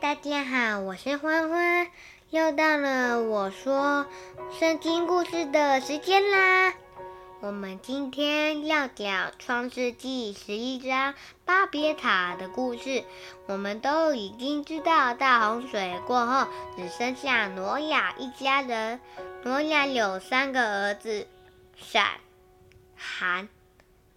大家好，我是欢欢，又到了我说圣经故事的时间啦。我们今天要讲创世纪十一章巴别塔的故事。我们都已经知道，大洪水过后，只剩下挪亚一家人。挪亚有三个儿子：闪、含、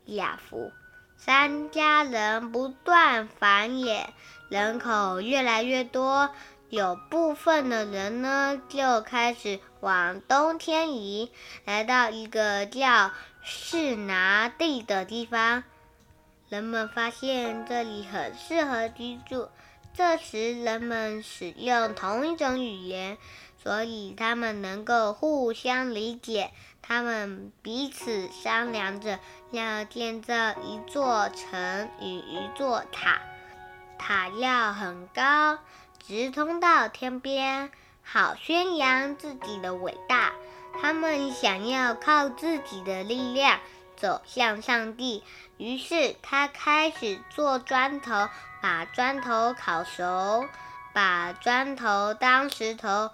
雅弗。三家人不断繁衍，人口越来越多。有部分的人呢，就开始往东迁移，来到一个叫士拿地的地方。人们发现这里很适合居住。这时，人们使用同一种语言，所以他们能够互相理解。他们彼此商量着要建造一座城与一座塔，塔要很高，直通到天边，好宣扬自己的伟大。他们想要靠自己的力量走向上帝，于是他开始做砖头，把砖头烤熟，把砖头当石头，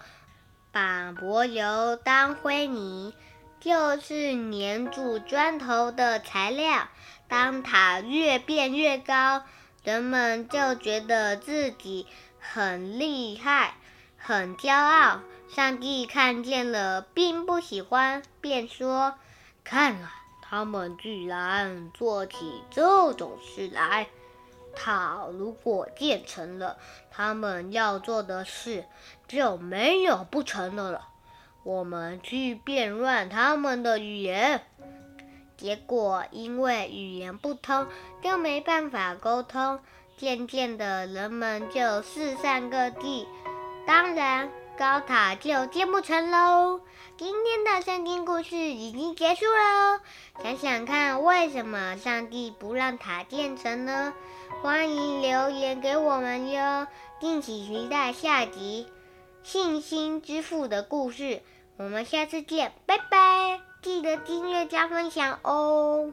把柏油当灰泥。就是粘住砖头的材料。当塔越变越高，人们就觉得自己很厉害、很骄傲。上帝看见了，并不喜欢，便说：“看啊，他们居然做起这种事来！塔如果建成了，他们要做的事就没有不成的了。”我们去变乱他们的语言，结果因为语言不通，就没办法沟通。渐渐的，人们就四散各地，当然高塔就建不成喽。今天的圣经故事已经结束喽。想想看，为什么上帝不让塔建成呢？欢迎留言给我们哟。敬请期待下集《信心之父》的故事。我们下次见，拜拜！记得订阅加分享哦。